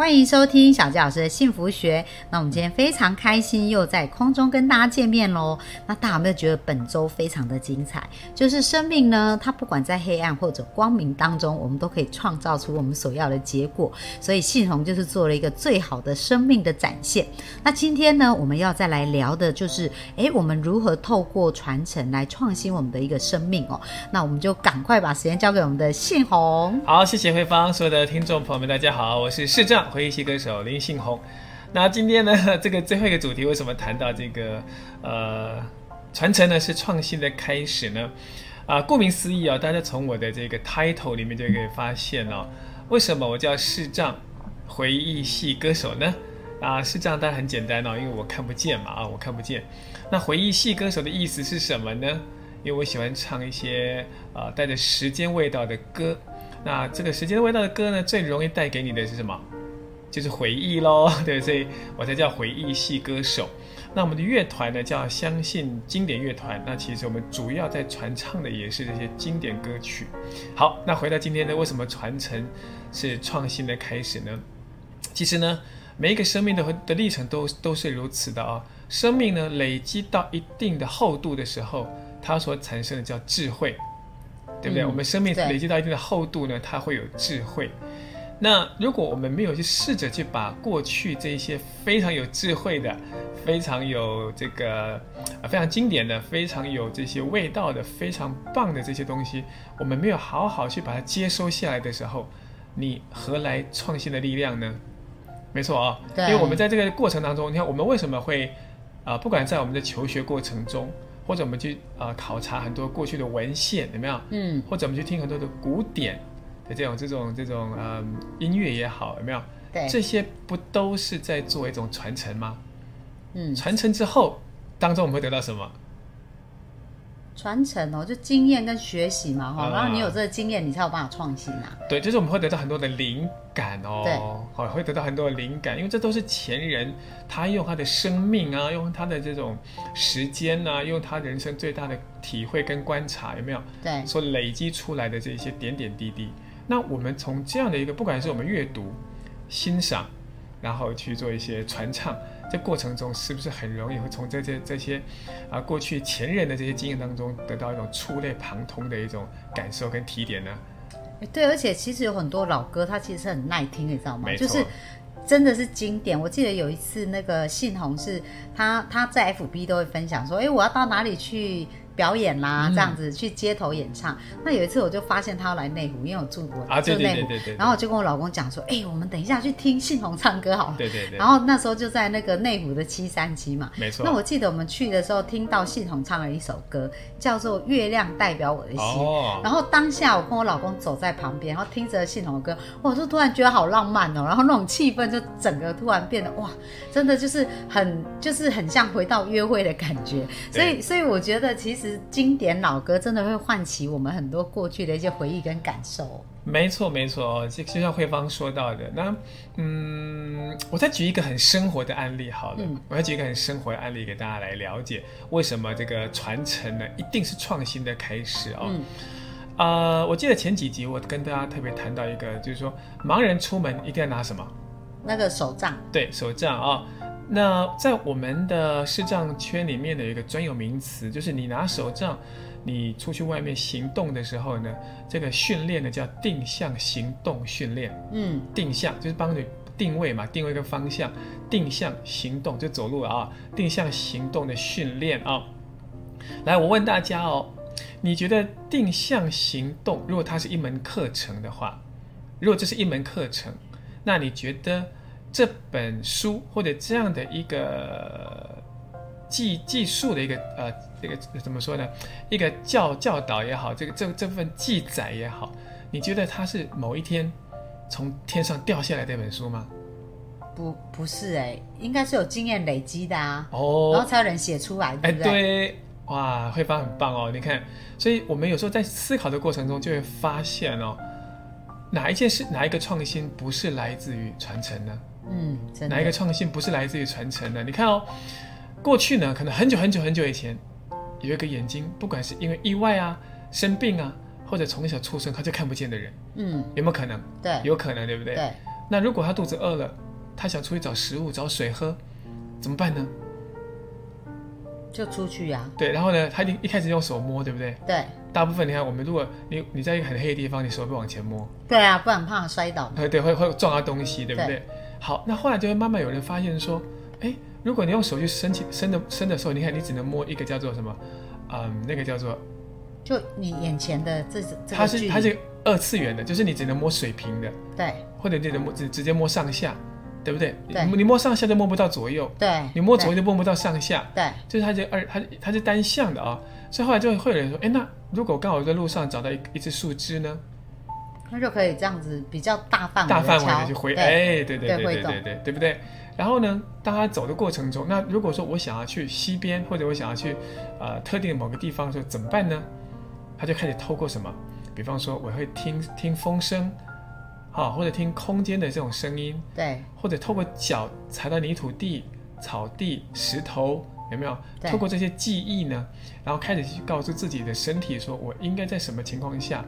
欢迎收听小纪老师的幸福学。那我们今天非常开心，又在空中跟大家见面喽。那大家有没有觉得本周非常的精彩？就是生命呢，它不管在黑暗或者光明当中，我们都可以创造出我们所要的结果。所以信宏就是做了一个最好的生命的展现。那今天呢，我们要再来聊的就是，诶，我们如何透过传承来创新我们的一个生命哦。那我们就赶快把时间交给我们的信宏。好，谢谢慧芳，所有的听众朋友们，大家好，我是市长。回忆系歌手林信宏，那今天呢，这个最后一个主题为什么谈到这个呃传承呢？是创新的开始呢？啊，顾名思义啊，大家从我的这个 title 里面就可以发现哦，为什么我叫视障回忆系歌手呢？啊，视障当然很简单哦，因为我看不见嘛啊，我看不见。那回忆系歌手的意思是什么呢？因为我喜欢唱一些啊带着时间味道的歌。那这个时间味道的歌呢，最容易带给你的是什么？就是回忆喽，对，所以我才叫回忆系歌手。那我们的乐团呢，叫相信经典乐团。那其实我们主要在传唱的也是这些经典歌曲。好，那回到今天呢，为什么传承是创新的开始呢？其实呢，每一个生命的的历程都都是如此的啊。生命呢，累积到一定的厚度的时候，它所产生的叫智慧，对不对？我们生命累积到一定的厚度呢，它会有智慧。那如果我们没有去试着去把过去这些非常有智慧的、非常有这个、非常经典的、非常有这些味道的、非常棒的这些东西，我们没有好好去把它接收下来的时候，你何来创新的力量呢？没错啊，因为我们在这个过程当中，你看我们为什么会啊，不管在我们的求学过程中，或者我们去啊考察很多过去的文献，有没有？嗯，或者我们去听很多的古典。这种这种这种呃音乐也好，有没有？对，这些不都是在做一种传承吗？嗯，传承之后，当中我们会得到什么？传承哦，就经验跟学习嘛，哈，然后你有这个经验，你才有办法创新啊。对，就是我们会得到很多的灵感哦，对，好，会得到很多的灵感，因为这都是前人他用他的生命啊，用他的这种时间啊，用他人生最大的体会跟观察，有没有？对，所累积出来的这些点点滴滴。那我们从这样的一个，不管是我们阅读、欣赏，然后去做一些传唱，这过程中是不是很容易会从这些这些啊过去前人的这些经验当中得到一种触类旁通的一种感受跟提点呢？对，而且其实有很多老歌，它其实很耐听，你知道吗？就是真的是经典。我记得有一次那个信宏是他他在 FB 都会分享说，哎，我要到哪里去？表演啦，这样子去街头演唱。那有一次我就发现他要来内湖，因为我住过住内湖，然后我就跟我老公讲说：“哎，我们等一下去听信宏唱歌好了。”对对对。然后那时候就在那个内湖的七三七嘛，没错。那我记得我们去的时候听到信宏唱了一首歌，叫做《月亮代表我的心》。哦。然后当下我跟我老公走在旁边，然后听着信宏的歌，我就突然觉得好浪漫哦。然后那种气氛就整个突然变得哇，真的就是很就是很像回到约会的感觉。所以所以我觉得其实经典老。歌真的会唤起我们很多过去的一些回忆跟感受。没错，没错，就就像慧芳说到的，那嗯，我再举一个很生活的案例好了，我再举一个很生活的案例给大家来了解，为什么这个传承呢，一定是创新的开始哦。呃，我记得前几集我跟大家特别谈到一个，就是说盲人出门一定要拿什么？那个手杖。对，手杖啊。那在我们的视障圈里面的一个专有名词，就是你拿手杖。你出去外面行动的时候呢，这个训练呢叫定向行动训练。嗯，定向就是帮你定位嘛，定位个方向。定向行动就走路啊，定向行动的训练啊。来，我问大家哦，你觉得定向行动，如果它是一门课程的话，如果这是一门课程，那你觉得这本书或者这样的一个？技技术的一个呃，这个怎么说呢？一个教教导也好，这个这这份记载也好，你觉得它是某一天从天上掉下来的一本书吗？不，不是哎，应该是有经验累积的啊，哦，然后才有人写出来，对不对？哇，慧芳很棒哦！你看，所以我们有时候在思考的过程中，就会发现哦，哪一件事哪一个创新不是来自于传承呢？嗯，哪一个创新不是来自于传承的？你看哦，过去呢，可能很久很久很久以前，有一个眼睛，不管是因为意外啊、生病啊，或者从小出生他就看不见的人，嗯，有没有可能？对有可能，对不对？对，那如果他肚子饿了，他想出去找食物、找水喝，怎么办呢？就出去呀、对，然后呢，他一一开始用手摸，对不对？对大部分你看，我们如果你你在一个很黑的地方，你手会往前摸，对啊，不然怕摔倒。对对，会会撞到东西，对不对？对好，那后来就会慢慢有人发现说，哎，如果你用手去伸起伸的伸的时候，你看你只能摸一个叫做什么，嗯，那个叫做就你眼前的这这它是它是二次元的，就是你只能摸水平的，对。或者你只能摸直直接摸上下，对不对？对。你你摸上下就摸不到左右，对，你摸左右对就摸不到上下，对。就是它就二它它是单向的啊、所以后来就会有人说，哎，那如果刚好在路上找到一一只树枝呢，那就可以这样子比较大范围大范围的去挥，对哎，对对对对对对对，对不对？然后呢，当他走的过程中，那如果说我想要去西边，或者我想要去呃特定的某个地方的时候，怎么办呢？他就开始透过什么？比方说，我会听听风声，好，或者听空间的这种声音，对或者透过脚踩到泥土地、草地、石头，有没有？透过这些记忆呢，然后开始去告诉自己的身体，说我应该在什么情况下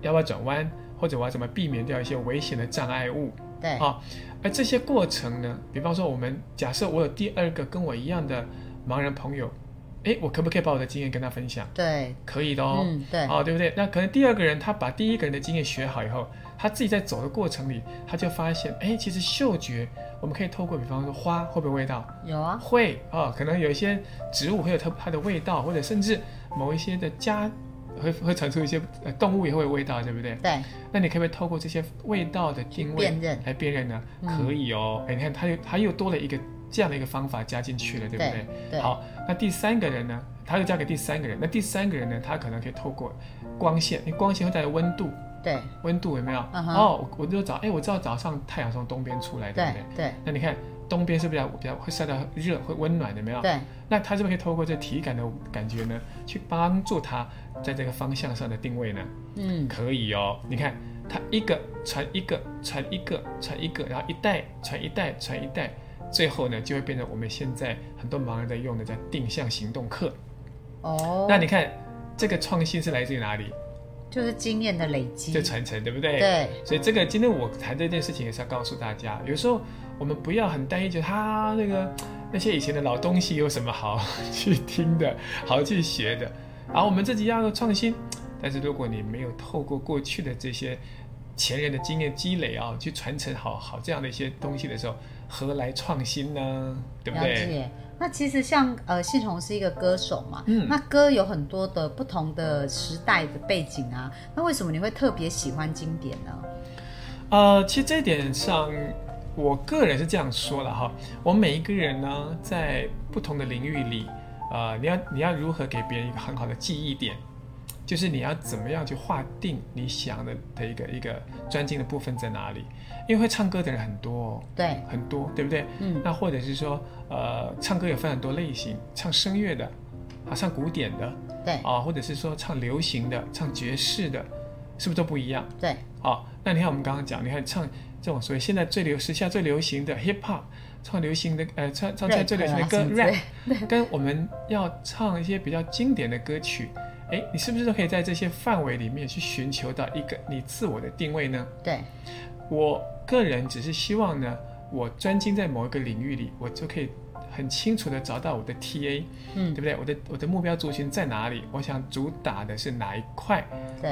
要不要转弯，或者我要怎么避免掉一些危险的障碍物。对啊，而这些过程呢，比方说我们假设我有第二个跟我一样的盲人朋友，诶，我可不可以把我的经验跟他分享？对，可以的哦。嗯对哦，对不对？那可能第二个人他把第一个人的经验学好以后，他自己在走的过程里，他就发现，哎，其实嗅觉我们可以透过，比方说花会不会味道？有啊，会啊、可能有一些植物会有它它的味道，或者甚至某一些的家会会传出一些呃动物也会有味道，对不对？对那你可不可以透过这些味道的定位辨认来辨认呢？嗯可以哦。哎，你看它又它又多了一个这样的一个方法加进去了，对不对？对对好，那第三个人呢，他又交给第三个人。那第三个人呢，他可能可以透过光线，因为光线会带来温度，对温度有没有？哦，我我就找，哎，我知道早上太阳从东边出来，对不对对？对那你看东边是不是比较比较会晒到热，会温暖，的没有？对那他是不是可以透过这体感的感觉呢，去帮助他在这个方向上的定位呢？嗯可以哦。你看，他一个传一个，传一个，传一个，然后一代传一代，传一代，最后呢就会变成我们现在很多盲人在用的叫定向行动课。哦，那你看，这个创新是来自于哪里？就是经验的累积就，传承，对不对？。对所以这个今天我谈这件事情也是要告诉大家，有时候我们不要很单一，就他那个那些以前的老东西有什么好 去听的，好去学的，然后我们自己要创新。但是如果你没有透过过去的这些前人的经验积累啊，去传承好好这样的一些东西的时候，何来创新呢？对不了对？解。那其实像呃，信宏是一个歌手嘛，嗯那歌有很多的不同的时代的背景啊，那为什么你会特别喜欢经典呢？呃，其实这一点上，我个人是这样说了哈。我们每一个人呢，在不同的领域里，呃，你要你要如何给别人一个很好的记忆点，就是你要怎么样去划定你想的的一个一个专精的部分在哪里。因为会唱歌的人很多哦，对，很多，对不对？嗯那或者是说，呃，唱歌有分很多类型，唱声乐的，啊，唱古典的，对啊，或者是说唱流行的、唱爵士的，是不是都不一样？对好，那你看我们刚刚讲，你看唱这种所谓现在最流时下最流行的 hip hop，唱流行的呃唱唱现在最流行的歌 rap，跟我们要唱一些比较经典的歌曲，哎，你是不是都可以在这些范围里面去寻求到一个你自我的定位呢？对我个人只是希望呢，我专精在某一个领域里，我就可以很清楚的找到我的 TA，嗯对不对？我的我的目标族群在哪里？我想主打的是哪一块，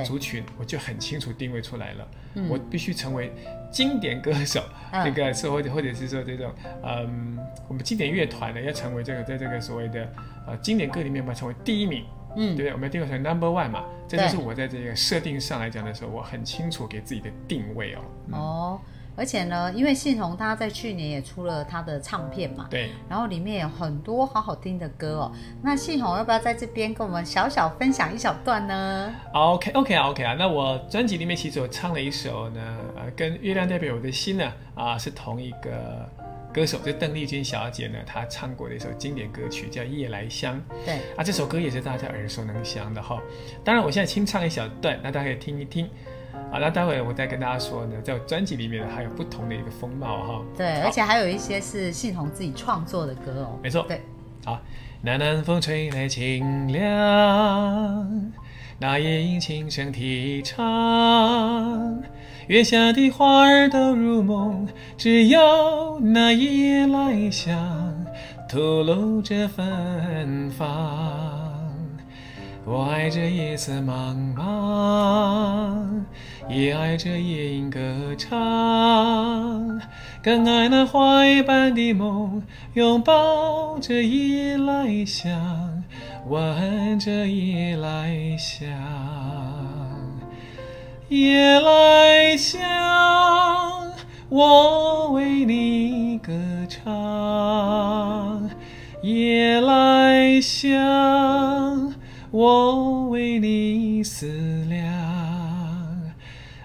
族群，我就很清楚定位出来了。嗯我必须成为经典歌手，嗯这个是或者或者是说这种，嗯，我们经典乐团呢要成为这个在这个所谓的呃经典歌里面嘛成为第一名，嗯对不嗯对？我们要定位成 number one 嘛，这就是我在这个设定上来讲的时候，我很清楚给自己的定位哦。嗯、哦，而且呢，因为信宏他在去年也出了他的唱片嘛，对，然后里面有很多好好听的歌哦。那信宏要不要在这边跟我们小小分享一小段呢？OK OK 啊 OK 啊，那我专辑里面其实我唱了一首呢，呃，跟《月亮代表我的心》呢，啊，是同一个歌手，就邓丽君小姐呢，她唱过的一首经典歌曲叫《夜来香》对，啊，这首歌也是大家耳熟能详的哈。当然，我现在清唱一小段，那大家可以听一听。啊，那待会我再跟大家说呢，在我专辑里面呢还有不同的一个风貌哈。对，而且还有一些是信宏自己创作的歌哦。没错对，好，那南风吹来清凉，那夜莺轻声啼唱，月下的花儿都入梦，只有那夜来香吐露着芬芳。我爱这夜色茫茫，也爱这夜莺歌唱，更爱那花一般的梦，拥抱着夜来香，吻着夜来香。夜来香，我为你歌唱。夜来香，我为你思量。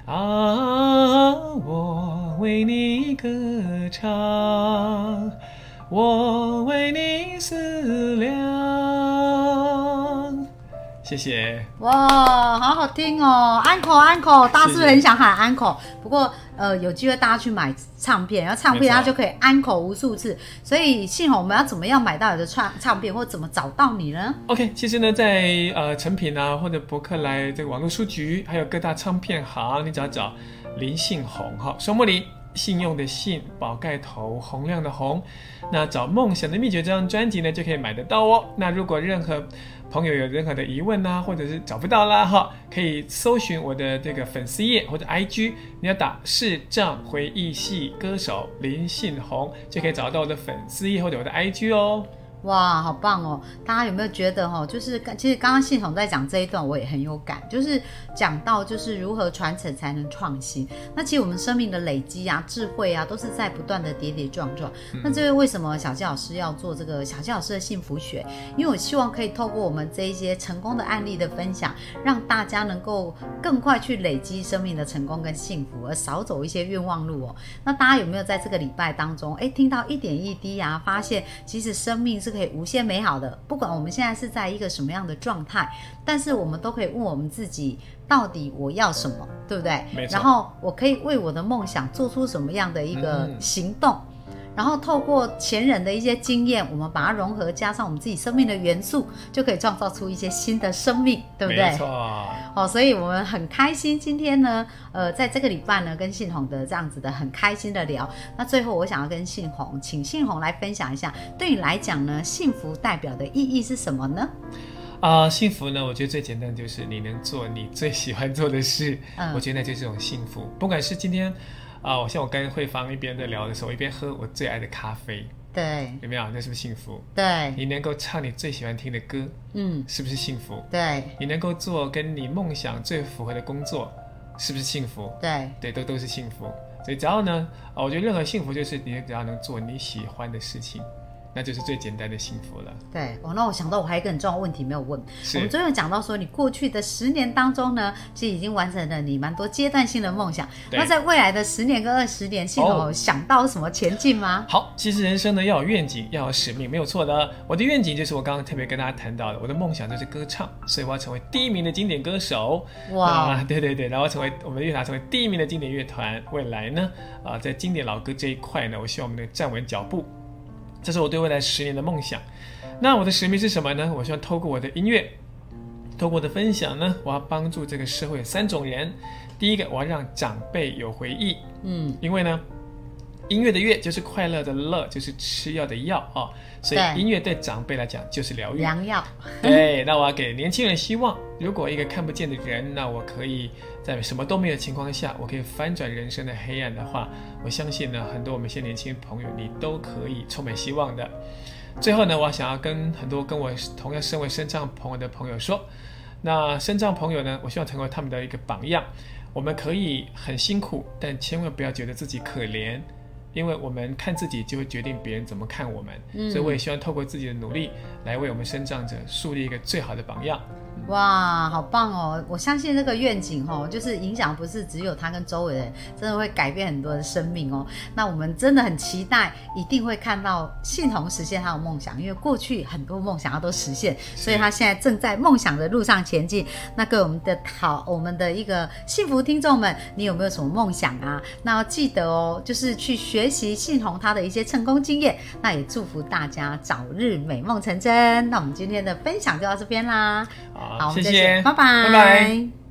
啊，我为你歌唱，我为你思量。谢谢。哇，好好听哦，uncle uncle，大家是不是很想喊 uncle？不过呃，有机会大家去买唱片，然后唱片它就可以 uncle 无数次。所以幸好我们要怎么样买到你的唱唱片，或怎么找到你呢？OK，其实呢，在呃成品啊，或者博客来这个网络书局，还有各大唱片行，你只要找林信宏哈，双木林，信用的信，宝盖头，洪亮的洪，那找《梦想的秘诀》这张专辑呢，就可以买得到哦。那如果任何朋友有任何的疑问呐、或者是找不到啦哈，可以搜寻我的这个粉丝页或者 IG，你要打视障回忆系歌手林信宏，就可以找到我的粉丝页或者我的 IG 哦。哇，好棒哦！大家有没有觉得哈、就是刚其实刚刚系统在讲这一段，我也很有感，就是讲到就是如何传承才能创新。那其实我们生命的累积啊、智慧啊，都是在不断的跌跌撞撞。那这位为什么小纪老师要做这个小纪老师的幸福学？因为我希望可以透过我们这一些成功的案例的分享，让大家能够更快去累积生命的成功跟幸福，而少走一些冤枉路哦。那大家有没有在这个礼拜当中，哎，听到一点一滴啊，发现其实生命是可以无限美好的。不管我们现在是在一个什么样的状态，但是我们都可以问我们自己，到底我要什么，对不对？然后我可以为我的梦想做出什么样的一个嗯行动？然后透过前人的一些经验，我们把它融合，加上我们自己生命的元素，就可以创造出一些新的生命，对不对？没错。哦，所以我们很开心，今天呢，呃，在这个礼拜呢，跟信宏的这样子的很开心的聊。那最后，我想要跟信宏，请信宏来分享一下，对你来讲呢，幸福代表的意义是什么呢？啊、幸福呢，我觉得最简单就是你能做你最喜欢做的事，嗯我觉得那就是一种幸福。不管是今天啊，我、像我跟慧芳一边在聊的时候，我一边喝我最爱的咖啡，对有没有？那是不是幸福？对，你能够唱你最喜欢听的歌，嗯，是不是幸福？对你能够做跟你梦想最符合的工作，是不是幸福？对，对，都都是幸福。所以只要呢，啊，我觉得任何幸福就是你只要能做你喜欢的事情，那就是最简单的幸福了。对，哦，那我想到我还有一个很重要的问题没有问。我们是昨天有讲到说，你过去的十年当中呢，其实已经完成了你蛮多阶段性的梦想。那在未来的十年跟二十年，系统想到什么前进吗？好，其实人生呢要有愿景，要有使命，没有错的。我的愿景就是我刚刚特别跟大家谈到的，我的梦想就是歌唱，所以我要成为第一名的经典歌手。哇，啊，对对对，然后成为我们的乐团成为第一名的经典乐团。未来呢，啊，在经典老歌这一块呢，我希望我们能站稳脚步，这是我对未来十年的梦想。那我的使命是什么呢？我希望透过我的音乐，透过我的分享呢，我要帮助这个社会有三种人。第一个，我要让长辈有回忆，嗯，因为呢，音乐的乐就是快乐的乐，就是吃药的药啊、所以音乐对长辈来讲就是疗愈。良药，对，那我要给年轻人希望。如果一个看不见的人，那我可以在什么都没有的情况下，我可以翻转人生的黑暗的话，我相信呢，很多我们现在年轻朋友，你都可以充满希望的。最后呢，我想要跟很多跟我同样身为身障朋友的朋友说，那身障朋友呢，我希望成为他们的一个榜样。我们可以很辛苦，但千万不要觉得自己可怜，因为我们看自己就会决定别人怎么看我们，所以我也希望透过自己的努力来为我们生长者树立一个最好的榜样。哇，好棒哦！我相信这个愿景哦，就是影响不是只有他跟周围的人，真的会改变很多的生命哦。那我们真的很期待，一定会看到信宏实现他的梦想，因为过去很多梦想他都实现，所以他现在正在梦想的路上前进。那各位我们的好，我们的一个幸福听众们，你有没有什么梦想啊？那要记得哦，就是去学习信宏他的一些成功经验。那也祝福大家早日美梦成真。那我们今天的分享就到这边啦。好，我们谢谢，拜拜，拜拜。